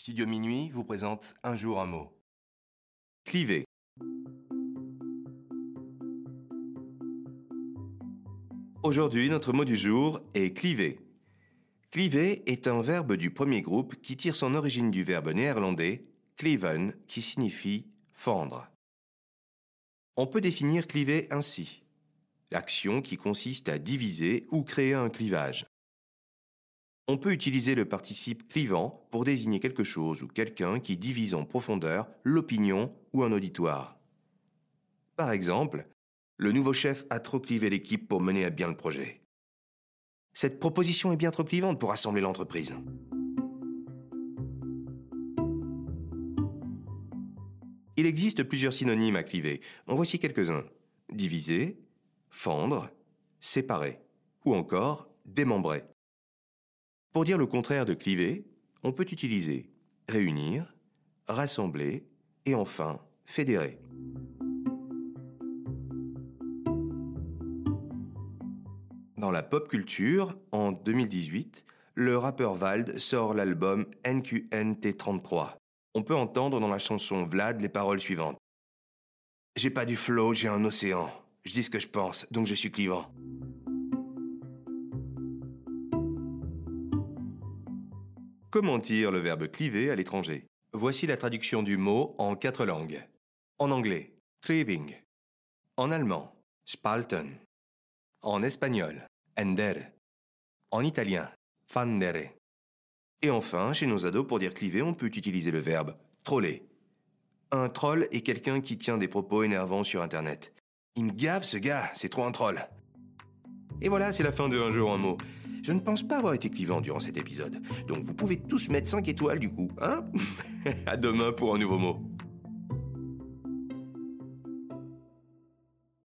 Studio Minuit vous présente Un jour un mot. Cliver. Aujourd'hui, notre mot du jour est cliver. Cliver est un verbe du premier groupe qui tire son origine du verbe néerlandais cleven qui signifie fendre. On peut définir cliver ainsi l'action qui consiste à diviser ou créer un clivage. On peut utiliser le participe clivant pour désigner quelque chose ou quelqu'un qui divise en profondeur l'opinion ou un auditoire. Par exemple, le nouveau chef a trop clivé l'équipe pour mener à bien le projet. Cette proposition est bien trop clivante pour assembler l'entreprise. Il existe plusieurs synonymes à cliver. En voici quelques-uns. Diviser, fendre, séparer ou encore démembrer. Pour dire le contraire de cliver, on peut utiliser réunir, rassembler et enfin fédérer. Dans la pop culture, en 2018, le rappeur Vald sort l'album NQNT33. On peut entendre dans la chanson Vlad les paroles suivantes. J'ai pas du flow, j'ai un océan. Je dis ce que je pense, donc je suis clivant. Comment dire le verbe cliver à l'étranger? Voici la traduction du mot en quatre langues. En anglais, cleaving. En allemand, spalten. En espagnol, ender. En italien, fandere. Et enfin, chez nos ados, pour dire cliver, on peut utiliser le verbe troller. Un troll est quelqu'un qui tient des propos énervants sur Internet. Il me gave ce gars, c'est trop un troll. Et voilà, c'est la fin de Un jour un mot. Je ne pense pas avoir été clivant durant cet épisode, donc vous pouvez tous mettre 5 étoiles du coup, hein? À demain pour un nouveau mot.